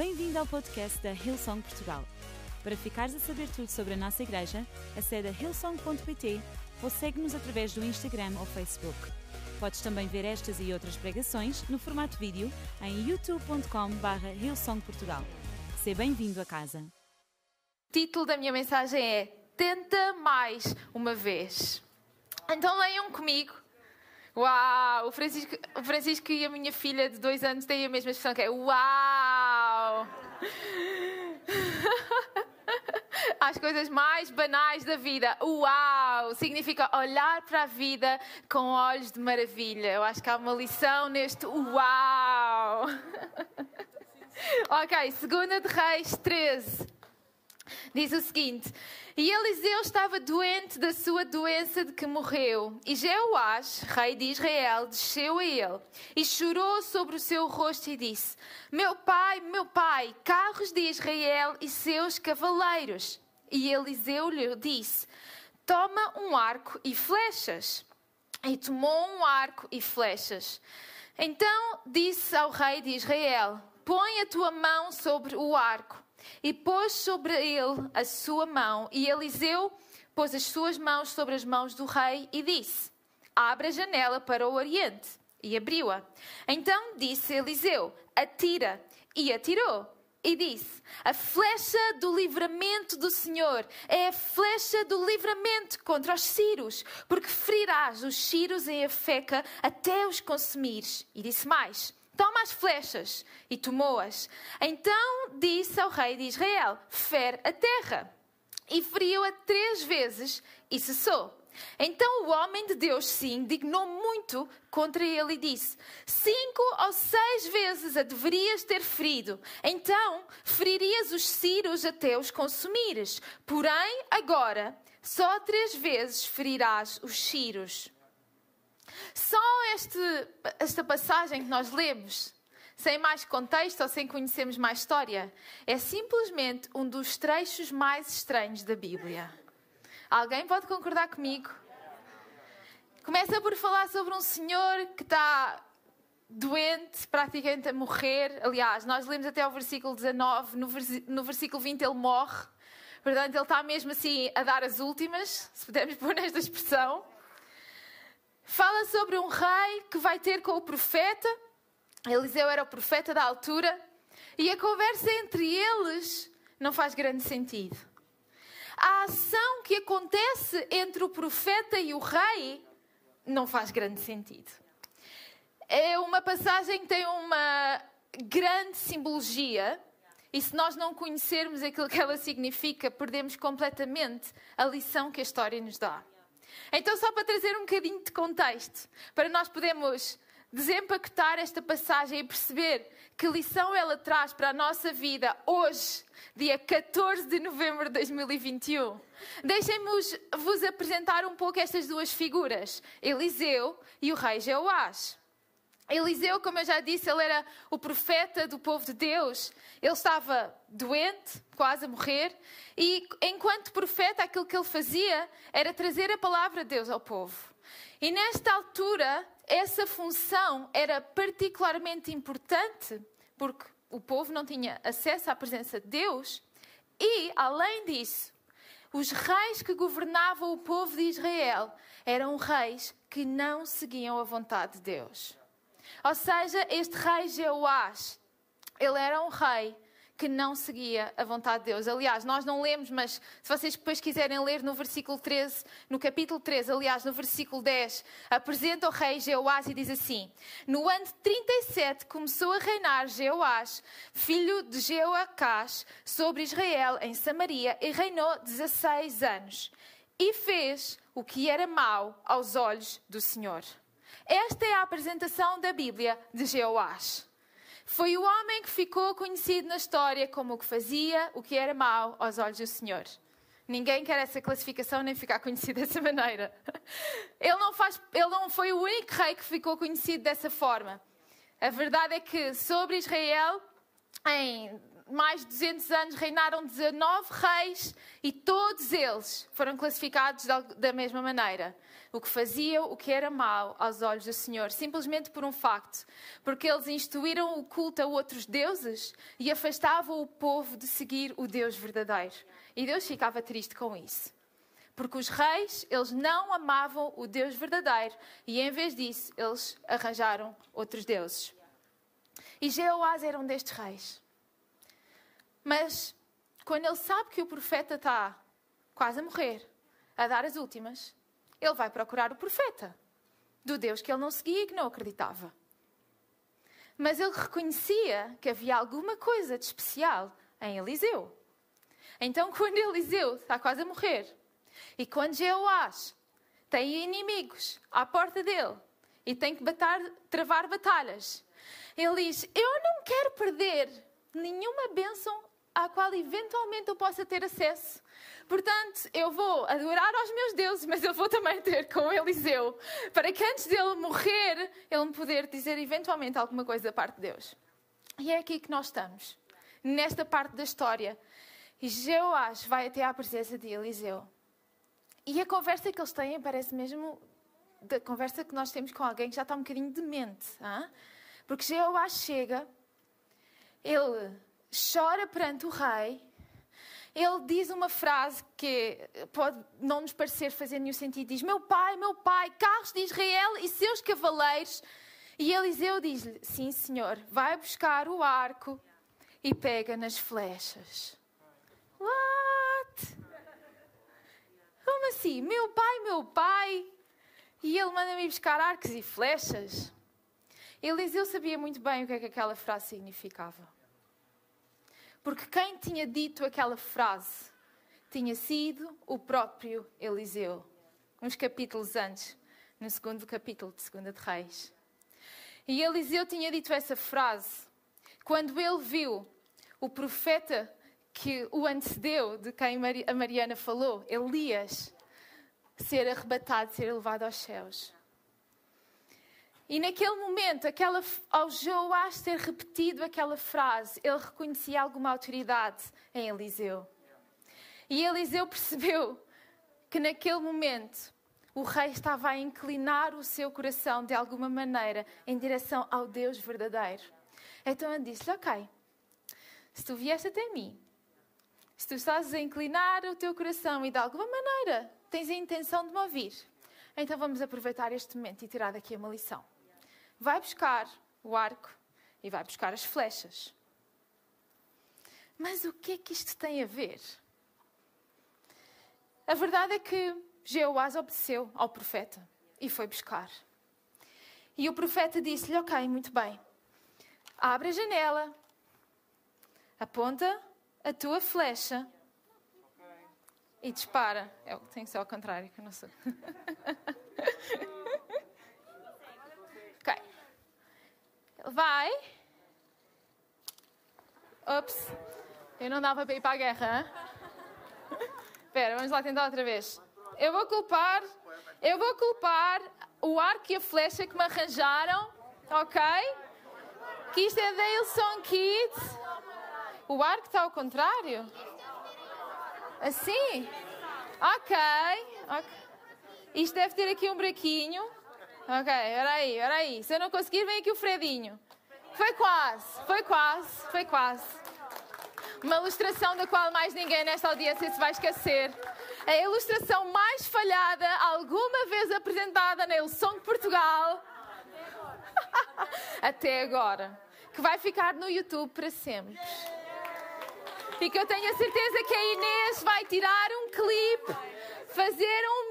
Bem-vindo ao podcast da Hillsong Portugal. Para ficares a saber tudo sobre a nossa igreja, acede a hillsong.pt ou segue-nos através do Instagram ou Facebook. Podes também ver estas e outras pregações no formato vídeo em youtube.com.br hillsongportugal. Seja bem-vindo a casa. O título da minha mensagem é Tenta Mais Uma Vez. Então leiam comigo. Uau! O Francisco, o Francisco e a minha filha de dois anos têm a mesma expressão que é Uau! As coisas mais banais da vida. Uau! Significa olhar para a vida com olhos de maravilha. Eu acho que há uma lição neste Uau! ok, segunda de Reis 13. Diz o seguinte: E Eliseu estava doente da sua doença de que morreu. E Jeoás, rei de Israel, desceu a ele e chorou sobre o seu rosto e disse: Meu pai, meu pai, carros de Israel e seus cavaleiros. E Eliseu lhe disse: Toma um arco e flechas. E tomou um arco e flechas. Então disse ao rei de Israel: Põe a tua mão sobre o arco. E pôs sobre ele a sua mão, e Eliseu pôs as suas mãos sobre as mãos do rei e disse: Abre a janela para o oriente. E abriu-a. Então disse Eliseu: Atira. E atirou. E disse: A flecha do livramento do Senhor é a flecha do livramento contra os ciros, porque ferirás os ciros em Afeca até os consumires. E disse mais: Toma as flechas. E tomou-as. Então disse ao rei de Israel: Fere a terra. E feriu-a três vezes e cessou. Então o homem de Deus se indignou muito contra ele e disse: Cinco ou seis vezes a deverias ter ferido, então feririas os ciros até os consumires. Porém, agora, só três vezes ferirás os ciros. Só este, esta passagem que nós lemos, sem mais contexto ou sem conhecermos mais história, é simplesmente um dos trechos mais estranhos da Bíblia. Alguém pode concordar comigo? Começa por falar sobre um senhor que está doente, praticamente a morrer. Aliás, nós lemos até ao versículo 19, no, no versículo 20 ele morre. Portanto, ele está mesmo assim a dar as últimas, se pudermos pôr nesta expressão. Fala sobre um rei que vai ter com o profeta. Eliseu era o profeta da altura. E a conversa entre eles não faz grande sentido. A ação que acontece entre o profeta e o rei não faz grande sentido. É uma passagem que tem uma grande simbologia. E se nós não conhecermos aquilo que ela significa, perdemos completamente a lição que a história nos dá. Então, só para trazer um bocadinho de contexto, para nós podermos desempacotar esta passagem e perceber que lição ela traz para a nossa vida hoje, dia 14 de novembro de 2021. Deixem-me vos apresentar um pouco estas duas figuras, Eliseu e o rei Jeoás. Eliseu, como eu já disse, ele era o profeta do povo de Deus. Ele estava doente, quase a morrer, e enquanto profeta, aquilo que ele fazia era trazer a palavra de Deus ao povo. E nesta altura, essa função era particularmente importante, porque o povo não tinha acesso à presença de Deus, e, além disso, os reis que governavam o povo de Israel eram reis que não seguiam a vontade de Deus. Ou seja, este rei Jeoás, ele era um rei que não seguia a vontade de Deus. Aliás, nós não lemos, mas se vocês depois quiserem ler no versículo 13, no capítulo 13, aliás, no versículo 10, apresenta o rei Jeoás e diz assim: No ano de 37 começou a reinar Jeoás, filho de Jeoacás, sobre Israel em Samaria e reinou 16 anos. E fez o que era mau aos olhos do Senhor. Esta é a apresentação da Bíblia de Jeoás. Foi o homem que ficou conhecido na história como o que fazia o que era mau aos olhos do Senhor. Ninguém quer essa classificação nem ficar conhecido dessa maneira. Ele não, faz, ele não foi o único rei que ficou conhecido dessa forma. A verdade é que sobre Israel em mais de 200 anos reinaram 19 reis e todos eles foram classificados da mesma maneira. O que faziam o que era mau aos olhos do Senhor, simplesmente por um facto, porque eles instituíram o culto a outros deuses e afastavam o povo de seguir o Deus verdadeiro. E Deus ficava triste com isso. Porque os reis, eles não amavam o Deus verdadeiro e em vez disso, eles arranjaram outros deuses. E Jeoás era um destes reis. Mas quando ele sabe que o profeta está quase a morrer, a dar as últimas, ele vai procurar o profeta do Deus que ele não seguia e que não acreditava. Mas ele reconhecia que havia alguma coisa de especial em Eliseu. Então, quando Eliseu está quase a morrer e quando Jeoás tem inimigos à porta dele e tem que batar, travar batalhas, ele diz: Eu não quero perder nenhuma bênção à qual eventualmente eu possa ter acesso. Portanto, eu vou adorar aos meus deuses, mas eu vou também ter com Eliseu, para que antes dele morrer, ele me poder dizer eventualmente alguma coisa da parte de Deus. E é aqui que nós estamos, nesta parte da história. E Jeoás vai até à presença de Eliseu. E a conversa que eles têm parece mesmo da conversa que nós temos com alguém que já está um bocadinho demente. Hein? Porque Jeoás chega, ele chora perante o rei, ele diz uma frase que pode não nos parecer fazer nenhum sentido. Diz: Meu pai, meu pai, carros de Israel e seus cavaleiros. E Eliseu diz-lhe: Sim, senhor, vai buscar o arco e pega nas flechas. What? Como assim? Meu pai, meu pai? E ele manda-me buscar arcos e flechas? Eliseu sabia muito bem o que é que aquela frase significava. Porque quem tinha dito aquela frase tinha sido o próprio Eliseu, uns capítulos antes, no segundo capítulo de Segunda de Reis. E Eliseu tinha dito essa frase quando ele viu o profeta que o antecedeu, de quem a Mariana falou, Elias, ser arrebatado, ser levado aos céus. E naquele momento, aquela, ao Joás ter repetido aquela frase, ele reconhecia alguma autoridade em Eliseu. E Eliseu percebeu que naquele momento o rei estava a inclinar o seu coração de alguma maneira em direção ao Deus verdadeiro. Então ele disse-lhe: Ok, se tu vieste até mim, se tu estás a inclinar o teu coração e de alguma maneira tens a intenção de me ouvir, então vamos aproveitar este momento e tirar daqui uma lição vai buscar o arco e vai buscar as flechas. Mas o que é que isto tem a ver? A verdade é que Jeoás obedeceu ao profeta e foi buscar. E o profeta disse-lhe: Ok, muito bem, abre a janela, aponta a tua flecha e dispara. Eu tenho que ser ao contrário, que eu não sei. vai. Ops, eu não dava para ir para a guerra. Espera, vamos lá tentar outra vez. Eu vou culpar, eu vou culpar o arco e a flecha que me arranjaram, ok? Que isto é da Ilson Kids. O arco está ao contrário? Assim? Ok. okay. Isto deve ter aqui um buraquinho. Ok, aí, era aí. Se eu não conseguir, vem aqui o Fredinho. Foi quase, foi quase, foi quase. Uma ilustração da qual mais ninguém nesta audiência se vai esquecer. A ilustração mais falhada alguma vez apresentada na Ilson Portugal. Até agora. Que vai ficar no YouTube para sempre. E que eu tenho a certeza que a Inês vai tirar um clipe, fazer um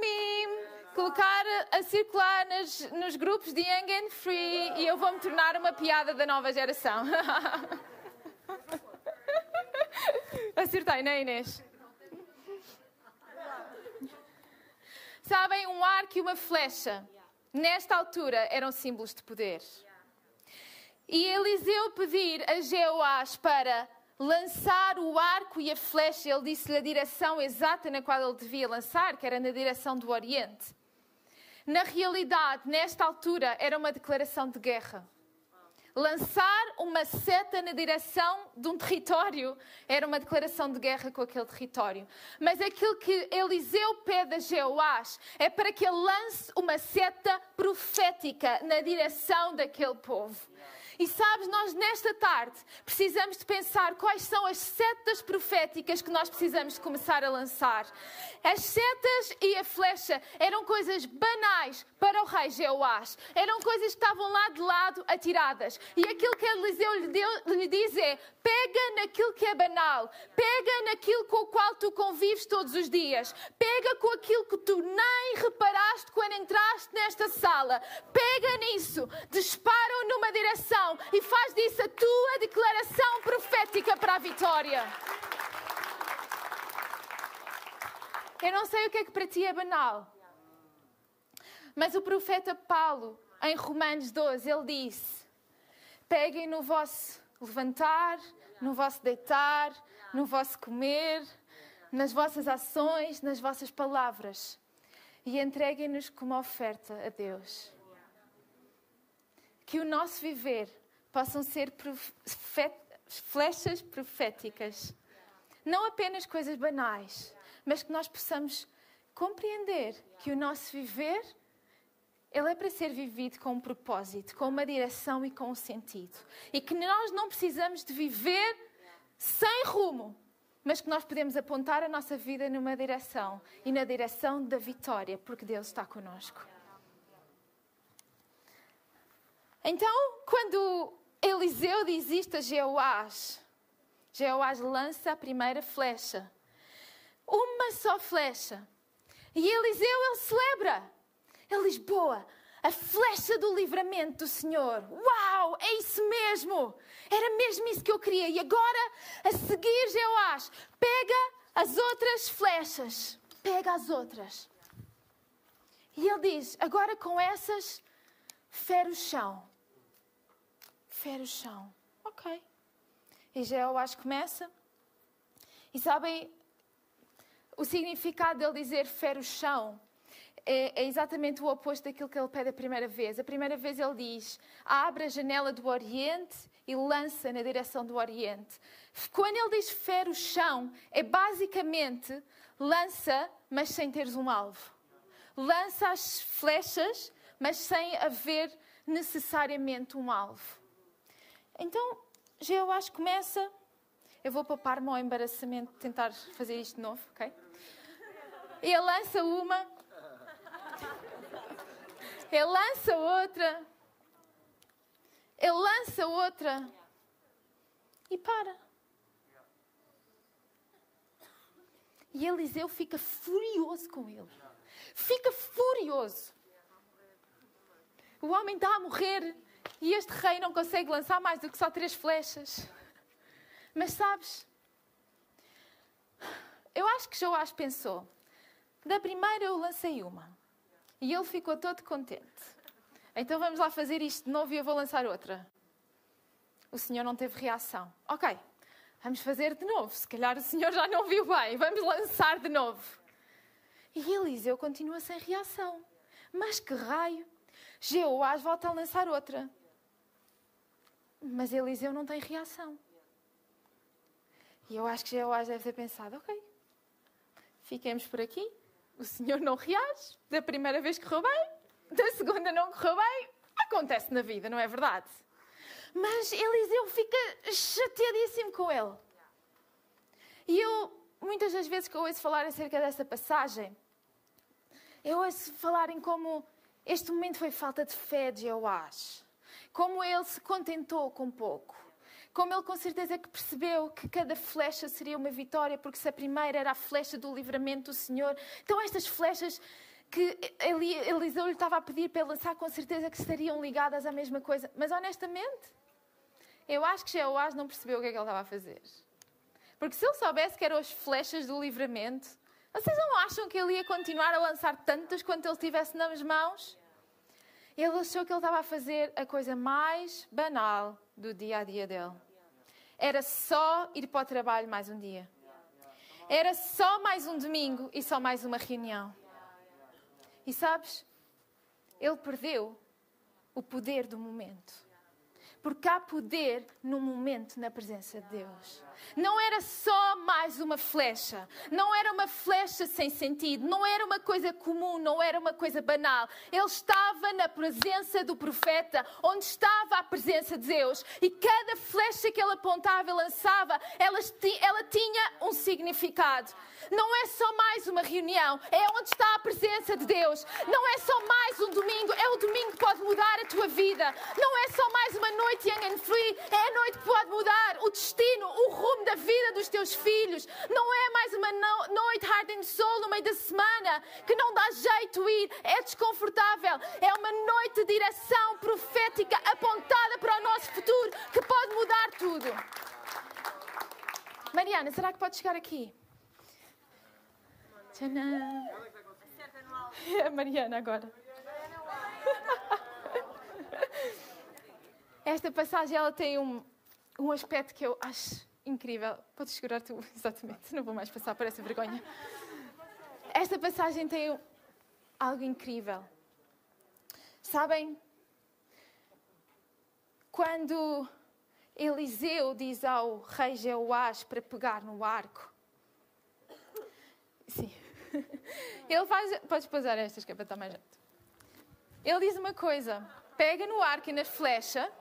colocar a circular nos grupos de Young and Free e eu vou me tornar uma piada da nova geração. Acertei, não é, Inês? Sabem, um arco e uma flecha, nesta altura, eram símbolos de poder. E Eliseu pedir a Jeoás para lançar o arco e a flecha, ele disse-lhe a direção exata na qual ele devia lançar, que era na direção do Oriente na realidade, nesta altura, era uma declaração de guerra. Lançar uma seta na direção de um território era uma declaração de guerra com aquele território. Mas aquilo que Eliseu pede a Jeoás é para que ele lance uma seta profética na direção daquele povo. E sabes, nós nesta tarde precisamos de pensar quais são as setas proféticas que nós precisamos de começar a lançar. As setas e a flecha eram coisas banais para o rei Jeoás. Eram coisas que estavam lá de lado atiradas. E aquilo que Eliseu lhe, deu, lhe diz é: pega naquilo que é banal, pega naquilo com o qual tu convives todos os dias, pega com aquilo que tu nem reparaste quando entraste nesta sala, pega nisso, dispara-o numa direção e faz disso a tua declaração profética para a vitória. Eu não sei o que é que para ti é banal, mas o profeta Paulo, em Romanos 12, ele disse: peguem no vosso levantar, no vosso deitar, no vosso comer, nas vossas ações, nas vossas palavras e entreguem-nos como oferta a Deus. Que o nosso viver possam ser profet... flechas proféticas. Não apenas coisas banais, mas que nós possamos compreender que o nosso viver ele é para ser vivido com um propósito, com uma direção e com um sentido. E que nós não precisamos de viver sem rumo, mas que nós podemos apontar a nossa vida numa direção e na direção da vitória, porque Deus está conosco. Então, quando Eliseu diz isto a Jeoás, Jeoás lança a primeira flecha. Uma só flecha. E Eliseu, ele celebra. Ele diz: Boa, a flecha do livramento do Senhor. Uau, é isso mesmo. Era mesmo isso que eu queria. E agora, a seguir, Jeoás, pega as outras flechas. Pega as outras. E ele diz: Agora com essas, fere o chão. Fere o chão. Ok. E Jeoás começa. E sabem o significado dele dizer fere o chão? É, é, exatamente o oposto daquilo que ele pede a primeira vez. A primeira vez ele diz: abre a janela do Oriente e lança na direção do Oriente. Quando ele diz fere o chão, é basicamente lança, mas sem teres um alvo. Lança as flechas, mas sem haver necessariamente um alvo. Então, Jeoás começa. Eu vou poupar-me ao embaraçamento de tentar fazer isto de novo, ok? Ele lança uma, ele lança outra. Ele lança outra. E para. E Eliseu fica furioso com ele. Fica furioso. O homem está a morrer e este rei não consegue lançar mais do que só três flechas. Mas sabes, eu acho que Joás pensou: da primeira eu lancei uma. E ele ficou todo contente. Então vamos lá fazer isto de novo e eu vou lançar outra. O senhor não teve reação. Ok, vamos fazer de novo. Se calhar o senhor já não viu bem. Vamos lançar de novo. E Eliseu continua sem reação. Mas que raio! Jeoás volta a lançar outra. Mas Eliseu não tem reação. E eu acho que Jeoás deve ter pensado: ok, fiquemos por aqui o senhor não reage. Da primeira vez correu bem, da segunda não correu bem. Acontece na vida, não é verdade? Mas Eliseu fica chateadíssimo com ele. E eu, muitas das vezes que eu ouço falar acerca dessa passagem, eu ouço falarem como este momento foi falta de fé de Joás. Como ele se contentou com pouco como ele com certeza que percebeu que cada flecha seria uma vitória, porque se a primeira era a flecha do livramento do Senhor, então estas flechas que Eliseu lhe estava a pedir para lançar, com certeza que estariam ligadas à mesma coisa. Mas honestamente, eu acho que Jeoás não percebeu o que é que ele estava a fazer. Porque se ele soubesse que eram as flechas do livramento, vocês não acham que ele ia continuar a lançar tantas quanto ele tivesse nas mãos? Ele achou que ele estava a fazer a coisa mais banal do dia a dia dele. Era só ir para o trabalho mais um dia. Era só mais um domingo e só mais uma reunião. E sabes, ele perdeu o poder do momento. Porque há poder no momento na presença de Deus. Não era só mais uma flecha, não era uma flecha sem sentido, não era uma coisa comum, não era uma coisa banal. Ele estava na presença do profeta, onde estava a presença de Deus, e cada flecha que ele apontava e lançava, ela, ela tinha um significado. Não é só mais uma reunião, é onde está a presença de Deus. Não é só mais um domingo, é o domingo que pode mudar a tua vida. Não é só mais uma noite young and free, é a noite que pode mudar o destino, o rumo da vida dos teus filhos. Não é mais uma no noite hard and soul no meio da semana que não dá jeito ir, é desconfortável. É uma noite de direção profética apontada para o nosso futuro que pode mudar tudo. Mariana, será que pode chegar aqui? Tcharam. É a Mariana agora. Esta passagem ela tem um, um aspecto que eu acho incrível. Podes segurar tu, exatamente, não vou mais passar por essa vergonha. Esta passagem tem algo incrível. Sabem? Quando Eliseu diz ao rei Jeoás para pegar no arco. Sim. Ele faz. Podes pousar estas que é para estar mais jeito. Ele diz uma coisa: pega no arco e na flecha.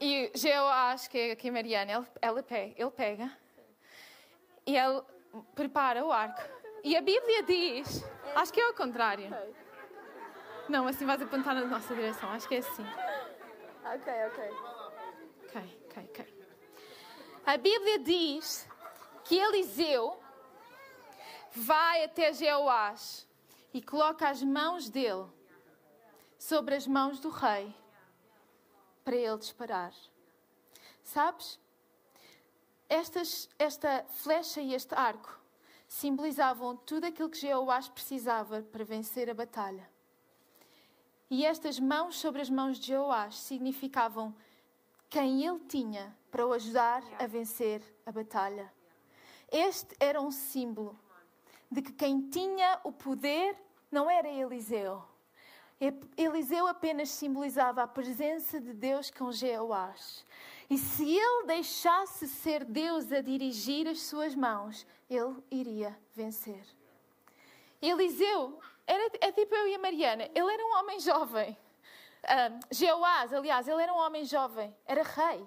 E Jeoás, que é aqui Mariana, ele, ela pega, ele pega e ele prepara o arco. E a Bíblia diz, acho que é ao contrário. Não, assim vais apontar na nossa direção, acho que é assim. Ok, ok. Ok, ok, ok. A Bíblia diz que Eliseu vai até Jeoás e coloca as mãos dele sobre as mãos do rei para ele disparar. Sabes? Estas, esta flecha e este arco simbolizavam tudo aquilo que Jeoás precisava para vencer a batalha. E estas mãos sobre as mãos de Jeoás significavam quem ele tinha para o ajudar a vencer a batalha. Este era um símbolo de que quem tinha o poder não era Eliseu. Eliseu apenas simbolizava a presença de Deus com Jeoás. E se ele deixasse ser Deus a dirigir as suas mãos, ele iria vencer. Eliseu era, é tipo eu e a Mariana, ele era um homem jovem. Um, Jeoás, aliás, ele era um homem jovem, era rei.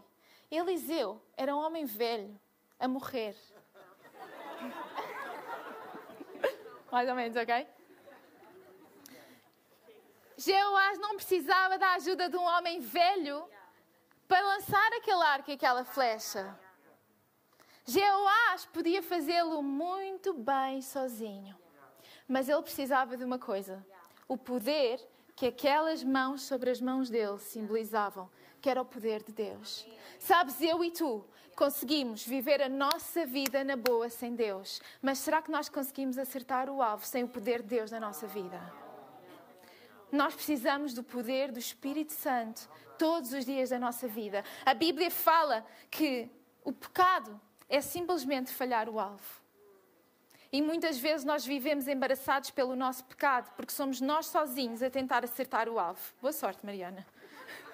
Eliseu era um homem velho, a morrer. Mais ou menos, ok? Jeoás não precisava da ajuda de um homem velho para lançar aquele arco e aquela flecha. Jeoás podia fazê-lo muito bem sozinho. Mas ele precisava de uma coisa: o poder que aquelas mãos sobre as mãos dele simbolizavam, que era o poder de Deus. Sabes, eu e tu conseguimos viver a nossa vida na boa sem Deus, mas será que nós conseguimos acertar o alvo sem o poder de Deus na nossa vida? Nós precisamos do poder do Espírito Santo todos os dias da nossa vida. A Bíblia fala que o pecado é simplesmente falhar o alvo. E muitas vezes nós vivemos embaraçados pelo nosso pecado, porque somos nós sozinhos a tentar acertar o alvo. Boa sorte, Mariana.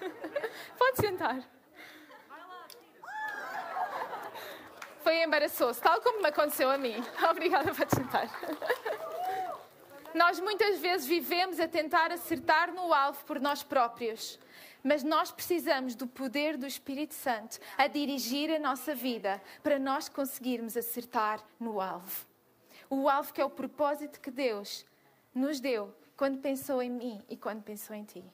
Pode sentar. Foi embaraçoso, tal como me aconteceu a mim. Obrigada por sentar. Nós muitas vezes vivemos a tentar acertar no alvo por nós próprios. Mas nós precisamos do poder do Espírito Santo a dirigir a nossa vida para nós conseguirmos acertar no alvo. O alvo que é o propósito que Deus nos deu quando pensou em mim e quando pensou em ti.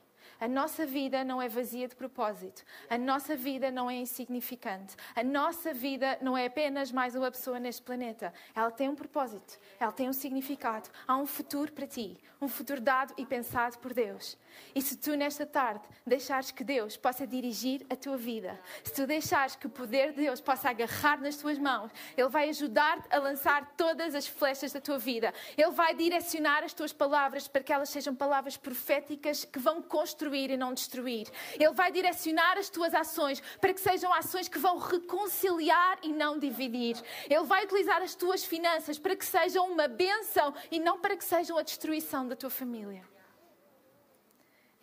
A nossa vida não é vazia de propósito. A nossa vida não é insignificante. A nossa vida não é apenas mais uma pessoa neste planeta. Ela tem um propósito. Ela tem um significado. Há um futuro para ti. Um futuro dado e pensado por Deus. E se tu, nesta tarde, deixares que Deus possa dirigir a tua vida, se tu deixares que o poder de Deus possa agarrar nas tuas mãos, Ele vai ajudar-te a lançar todas as flechas da tua vida. Ele vai direcionar as tuas palavras para que elas sejam palavras proféticas que vão construir e não destruir. Ele vai direcionar as tuas ações para que sejam ações que vão reconciliar e não dividir. Ele vai utilizar as tuas finanças para que sejam uma bênção e não para que sejam a destruição da tua família.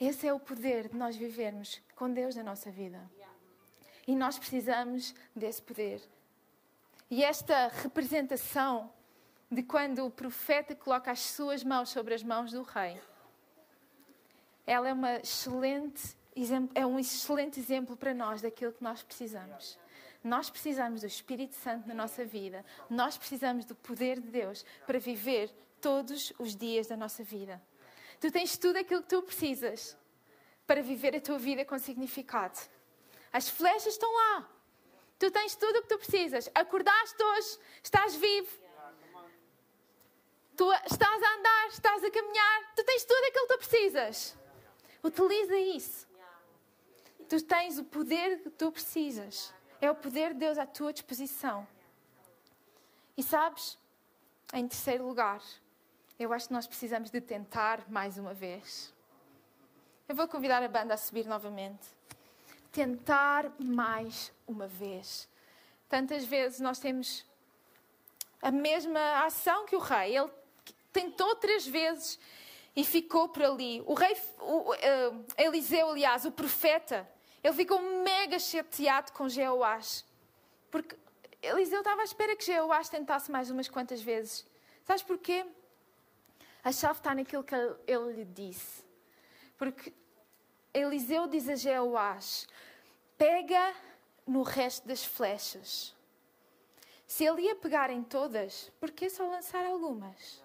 Esse é o poder de nós vivermos com Deus na nossa vida. E nós precisamos desse poder. E esta representação de quando o profeta coloca as suas mãos sobre as mãos do rei, ela é, uma excelente, é um excelente exemplo para nós daquilo que nós precisamos. Nós precisamos do Espírito Santo na nossa vida. Nós precisamos do poder de Deus para viver todos os dias da nossa vida. Tu tens tudo aquilo que tu precisas para viver a tua vida com significado. As flechas estão lá. Tu tens tudo o que tu precisas. Acordaste hoje, estás vivo. Tu estás a andar, estás a caminhar. Tu tens tudo aquilo que tu precisas. Utiliza isso. Tu tens o poder que tu precisas. É o poder de Deus à tua disposição. E sabes, em terceiro lugar, eu acho que nós precisamos de tentar mais uma vez. Eu vou convidar a banda a subir novamente. Tentar mais uma vez. Tantas vezes nós temos a mesma ação que o rei. Ele tentou três vezes e ficou por ali. O rei, o, uh, Eliseu, aliás, o profeta, ele ficou mega chateado com Jeoás. Porque Eliseu estava à espera que Jeoás tentasse mais umas quantas vezes. Sabes porquê? A chave está naquilo que ele lhe disse. Porque Eliseu diz a Jeoás: pega no resto das flechas. Se ele ia pegar em todas, por que só lançar algumas?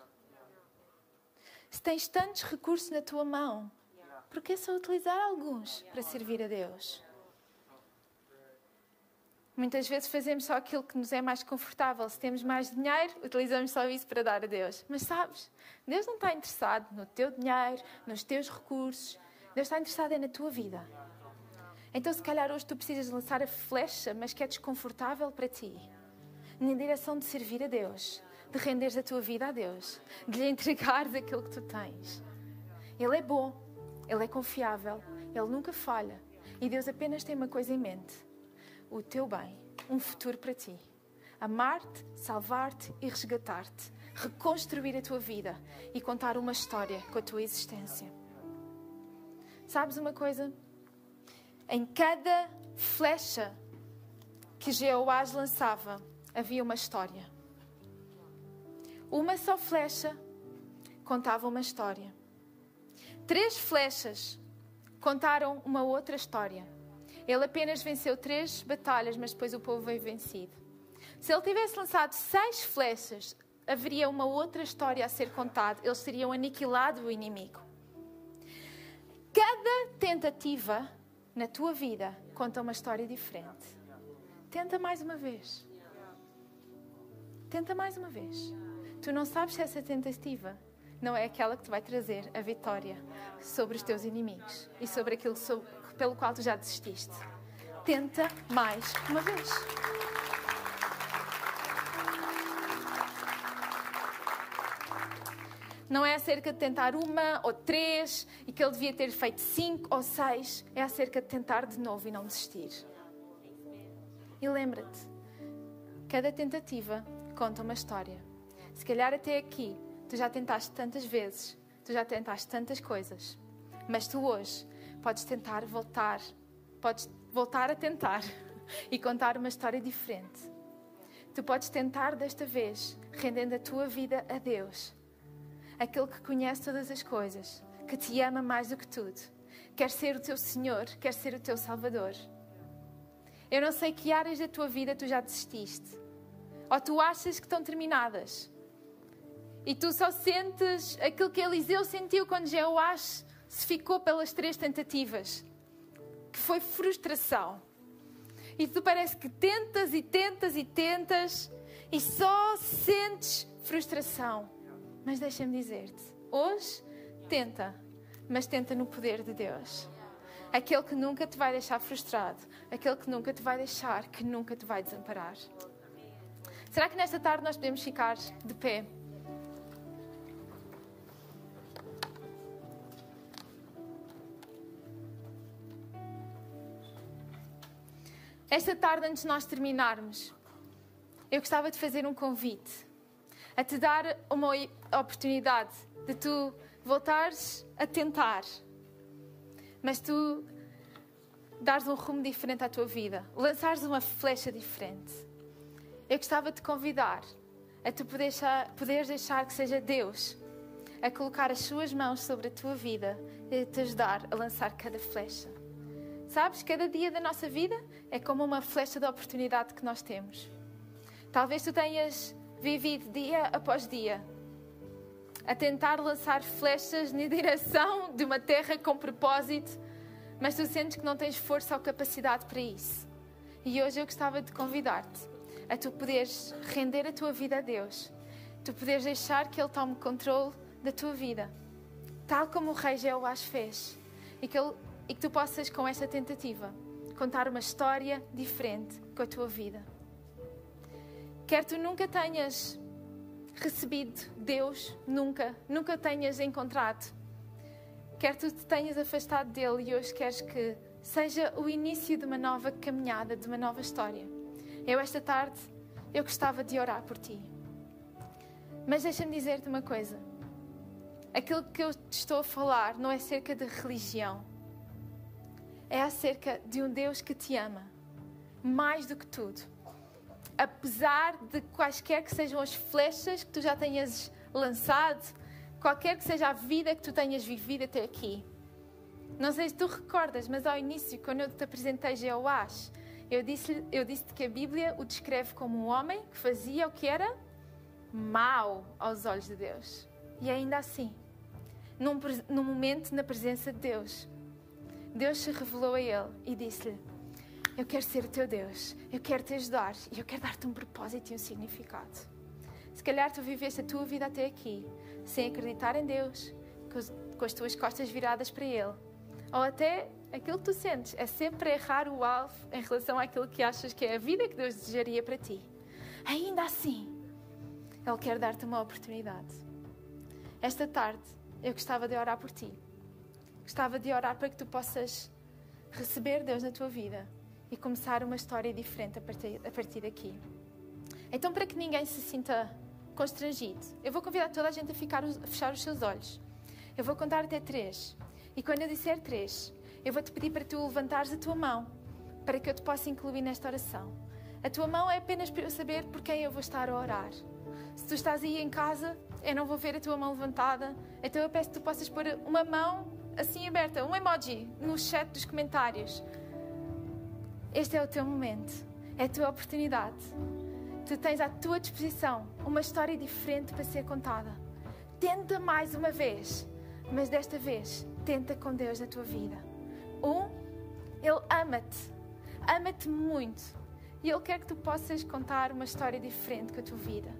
Se tens tantos recursos na tua mão, por que só utilizar alguns para servir a Deus? Muitas vezes fazemos só aquilo que nos é mais confortável. Se temos mais dinheiro, utilizamos só isso para dar a Deus. Mas sabes, Deus não está interessado no teu dinheiro, nos teus recursos. Deus está interessado é na tua vida. Então, se calhar hoje tu precisas lançar a flecha, mas que é desconfortável para ti, na direção de servir a Deus, de renderes a tua vida a Deus, de lhe entregares aquilo que tu tens. Ele é bom, ele é confiável, ele nunca falha. E Deus apenas tem uma coisa em mente: o teu bem, um futuro para ti. Amar-te, salvar-te e resgatar-te. Reconstruir a tua vida e contar uma história com a tua existência. Sabes uma coisa? Em cada flecha que Jeoás lançava havia uma história. Uma só flecha contava uma história. Três flechas contaram uma outra história. Ele apenas venceu três batalhas, mas depois o povo veio vencido. Se ele tivesse lançado seis flechas, haveria uma outra história a ser contada. Eles teriam aniquilado o inimigo. Cada tentativa na tua vida conta uma história diferente. Tenta mais uma vez. Tenta mais uma vez. Tu não sabes se essa tentativa não é aquela que te vai trazer a vitória sobre os teus inimigos e sobre aquilo pelo qual tu já desististe. Tenta mais uma vez. Não é acerca de tentar uma ou três e que ele devia ter feito cinco ou seis. É acerca de tentar de novo e não desistir. E lembra-te, cada tentativa conta uma história. Se calhar até aqui tu já tentaste tantas vezes, tu já tentaste tantas coisas, mas tu hoje podes tentar voltar, podes voltar a tentar e contar uma história diferente. Tu podes tentar desta vez, rendendo a tua vida a Deus aquele que conhece todas as coisas, que te ama mais do que tudo, quer ser o teu Senhor, quer ser o teu Salvador. Eu não sei que áreas da tua vida tu já desististe, ou tu achas que estão terminadas, e tu só sentes aquilo que Eliseu sentiu quando Jeoás se ficou pelas três tentativas, que foi frustração. E tu parece que tentas e tentas e tentas e só sentes frustração. Mas deixa-me dizer-te, hoje tenta, mas tenta no poder de Deus. Aquele que nunca te vai deixar frustrado, aquele que nunca te vai deixar, que nunca te vai desamparar. Será que nesta tarde nós podemos ficar de pé? Esta tarde, antes de nós terminarmos, eu gostava de fazer um convite a te dar uma oportunidade de tu voltares a tentar. mas tu dares um rumo diferente à tua vida, lançares uma flecha diferente. Eu gostava de te convidar a tu poderes deixar, poderes deixar que seja Deus a colocar as suas mãos sobre a tua vida e a te ajudar a lançar cada flecha. Sabes, cada dia da nossa vida é como uma flecha de oportunidade que nós temos. Talvez tu tenhas vivido dia após dia a tentar lançar flechas na direção de uma terra com propósito, mas tu sentes que não tens força ou capacidade para isso. E hoje eu gostava de convidar-te a tu poderes render a tua vida a Deus, tu poderes deixar que Ele tome controle da tua vida, tal como o rei Jeoás fez, e que, ele, e que tu possas, com esta tentativa, contar uma história diferente com a tua vida. Quer tu nunca tenhas recebido Deus, nunca, nunca tenhas encontrado, quer tu te tenhas afastado dele e hoje queres que seja o início de uma nova caminhada, de uma nova história. Eu, esta tarde, eu gostava de orar por ti. Mas deixa-me dizer-te uma coisa. Aquilo que eu te estou a falar não é acerca de religião. É acerca de um Deus que te ama. Mais do que tudo apesar de quaisquer que sejam as flechas que tu já tenhas lançado, qualquer que seja a vida que tu tenhas vivido até aqui. Não sei se tu recordas, mas ao início, quando eu te apresentei Jeoás, eu disse-te eu disse que a Bíblia o descreve como um homem que fazia o que era mau aos olhos de Deus. E ainda assim, num, num momento na presença de Deus, Deus se revelou a ele e disse-lhe: eu quero ser o teu Deus, eu quero te ajudar e eu quero dar-te um propósito e um significado. Se calhar tu viveste a tua vida até aqui sem acreditar em Deus, com as tuas costas viradas para Ele, ou até aquilo que tu sentes é sempre errar o alvo em relação àquilo que achas que é a vida que Deus desejaria para ti. Ainda assim, Ele quer dar-te uma oportunidade. Esta tarde, eu gostava de orar por ti. Gostava de orar para que tu possas receber Deus na tua vida e começar uma história diferente a partir, a partir daqui. Então, para que ninguém se sinta constrangido, eu vou convidar toda a gente a, ficar, a fechar os seus olhos. Eu vou contar até três. E quando eu disser três, eu vou te pedir para tu levantares a tua mão para que eu te possa incluir nesta oração. A tua mão é apenas para eu saber por quem eu vou estar a orar. Se tu estás aí em casa, eu não vou ver a tua mão levantada, então eu peço que tu possas pôr uma mão assim aberta, um emoji, no chat dos comentários. Este é o teu momento, é a tua oportunidade. Tu tens à tua disposição uma história diferente para ser contada. Tenta mais uma vez, mas desta vez tenta com Deus na tua vida. Um, Ele ama-te, ama-te muito e Ele quer que tu possas contar uma história diferente com a tua vida.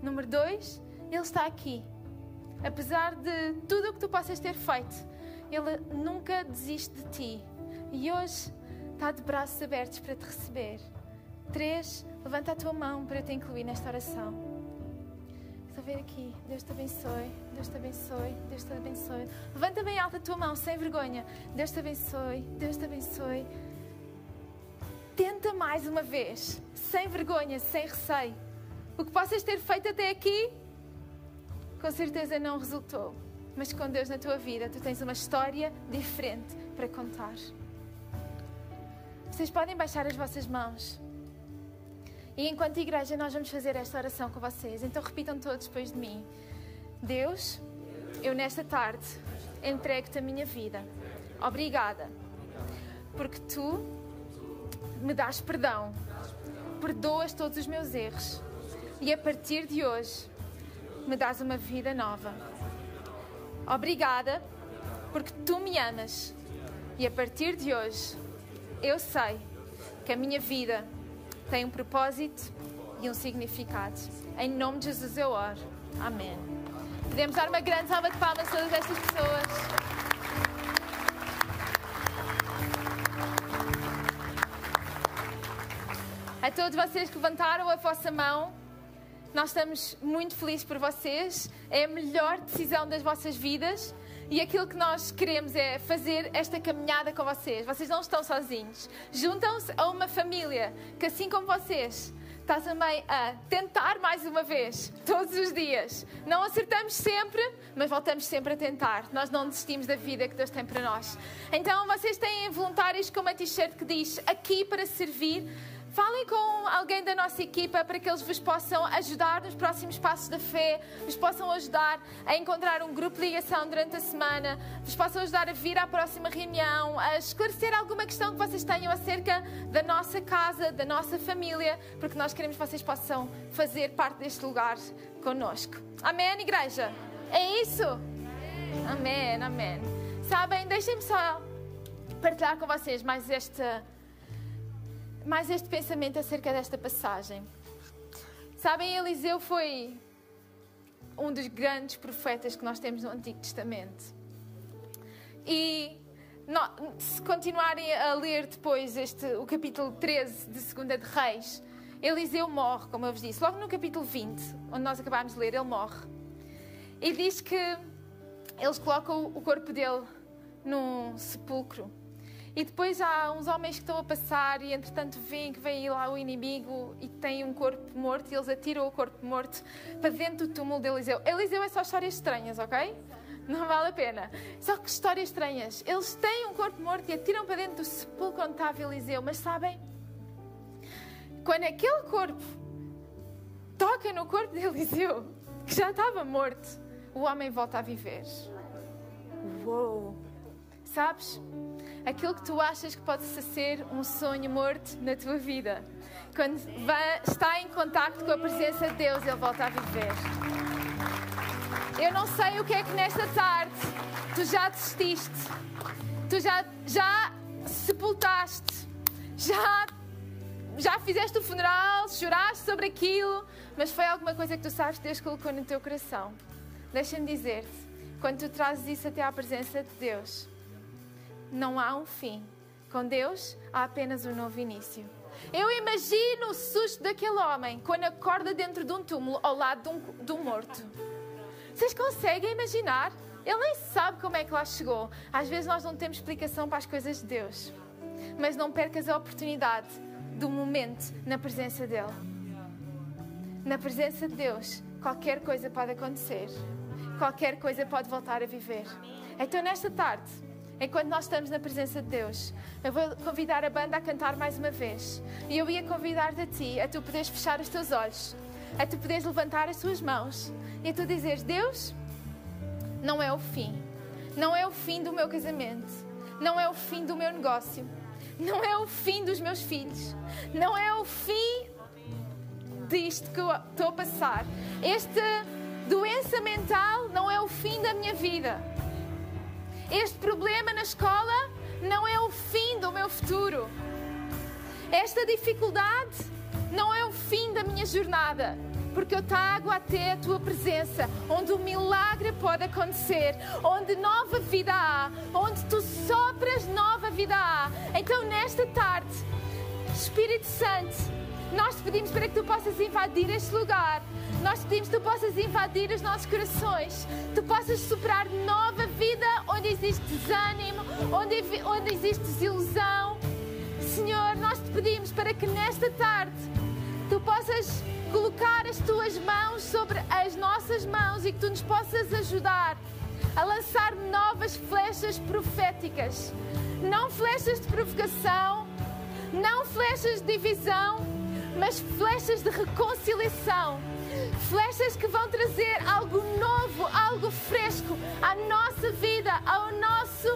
Número dois, Ele está aqui. Apesar de tudo o que tu possas ter feito, Ele nunca desiste de ti. E hoje está de braços abertos para te receber. Três, levanta a tua mão para te incluir nesta oração. Estou a ver aqui. Deus te abençoe. Deus te abençoe. Deus te abençoe. Levanta bem alta a tua mão, sem vergonha. Deus te abençoe. Deus te abençoe. Tenta mais uma vez, sem vergonha, sem receio. O que possas ter feito até aqui, com certeza não resultou. Mas com Deus na tua vida, tu tens uma história diferente para contar. Vocês podem baixar as vossas mãos. E enquanto igreja, nós vamos fazer esta oração com vocês. Então repitam todos depois de mim. Deus, eu nesta tarde entrego-te a minha vida. Obrigada. Porque tu me dás perdão. Perdoas todos os meus erros. E a partir de hoje, me dás uma vida nova. Obrigada, porque tu me amas. E a partir de hoje, eu sei que a minha vida tem um propósito e um significado. Em nome de Jesus eu oro. Amém. Podemos dar uma grande salva de palmas a todas estas pessoas. A todos vocês que levantaram a vossa mão, nós estamos muito felizes por vocês. É a melhor decisão das vossas vidas. E aquilo que nós queremos é fazer esta caminhada com vocês. Vocês não estão sozinhos. Juntam-se a uma família que, assim como vocês, Estás também a tentar mais uma vez, todos os dias. Não acertamos sempre, mas voltamos sempre a tentar. Nós não desistimos da vida que Deus tem para nós. Então, vocês têm voluntários com uma t-shirt que diz aqui para servir. Falem com alguém da nossa equipa para que eles vos possam ajudar nos próximos passos da fé, vos possam ajudar a encontrar um grupo de ligação durante a semana, vos possam ajudar a vir à próxima reunião, a esclarecer alguma questão que vocês tenham acerca da nossa casa, da nossa família, porque nós queremos que vocês possam fazer parte deste lugar conosco. Amém, igreja? É isso? Amém, amém. Sabem, deixem-me só partilhar com vocês mais esta mais este pensamento acerca desta passagem. Sabem, Eliseu foi um dos grandes profetas que nós temos no Antigo Testamento. E se continuarem a ler depois este, o capítulo 13 de 2 de Reis, Eliseu morre, como eu vos disse. Logo no capítulo 20, onde nós acabámos de ler, ele morre. E diz que eles colocam o corpo dele num sepulcro. E depois há uns homens que estão a passar e entretanto veem que vem lá o inimigo e tem um corpo morto e eles atiram o corpo morto para dentro do túmulo de Eliseu. Eliseu é só histórias estranhas, ok? Não vale a pena. Só que histórias estranhas. Eles têm um corpo morto e atiram para dentro do sepulcro onde estava Eliseu. Mas sabem? Quando aquele corpo toca no corpo de Eliseu, que já estava morto, o homem volta a viver. Uou! Sabes? Aquilo que tu achas que pode ser um sonho morto na tua vida. Quando vai, está em contacto com a presença de Deus, ele volta a viver. Eu não sei o que é que nesta tarde tu já desististe, tu já, já sepultaste, já, já fizeste o funeral, choraste sobre aquilo, mas foi alguma coisa que tu sabes que Deus colocou no teu coração. Deixa-me dizer-te, quando tu trazes isso até à presença de Deus, não há um fim. Com Deus há apenas um novo início. Eu imagino o susto daquele homem quando acorda dentro de um túmulo ao lado de um, de um morto. Vocês conseguem imaginar? Ele nem sabe como é que lá chegou. Às vezes nós não temos explicação para as coisas de Deus. Mas não percas a oportunidade do momento na presença dEle. Na presença de Deus, qualquer coisa pode acontecer. Qualquer coisa pode voltar a viver. Então, nesta tarde, enquanto nós estamos na presença de Deus, eu vou convidar a banda a cantar mais uma vez. E eu ia convidar-te a ti, a tu poderes fechar os teus olhos, a tu poderes levantar as tuas mãos e a tu dizeres: Deus, não é o fim. Não é o fim do meu casamento. Não é o fim do meu negócio. Não é o fim dos meus filhos. Não é o fim disto que eu estou a passar. Esta doença mental não é o fim da minha vida. Este problema na escola não é o fim do meu futuro. Esta dificuldade não é o fim da minha jornada, porque eu trago até a tua presença, onde o milagre pode acontecer, onde nova vida há, onde tu sopras nova vida há. Então, nesta tarde, Espírito Santo, nós te pedimos para que tu possas invadir este lugar nós pedimos que tu possas invadir os nossos corações, tu possas soprar nova vida existe desânimo, onde, onde existe desilusão. Senhor, nós te pedimos para que nesta tarde tu possas colocar as tuas mãos sobre as nossas mãos e que tu nos possas ajudar a lançar novas flechas proféticas. Não flechas de provocação, não flechas de divisão, mas flechas de reconciliação flechas que vão trazer algo novo, algo fresco à nossa vida, ao nosso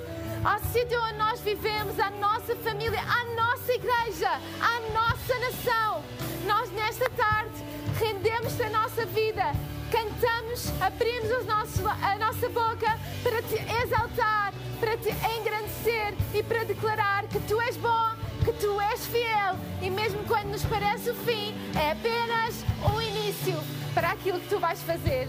ao sítio onde nós vivemos, à nossa família, à nossa igreja, à nossa nação. Nós nesta tarde rendemos a nossa vida, cantamos, abrimos os nossos, a nossa boca para te exaltar, para te engrandecer e para declarar que tu és bom, que tu és fiel e mesmo quando nos parece o fim, é apenas o início para aquilo que tu vais fazer.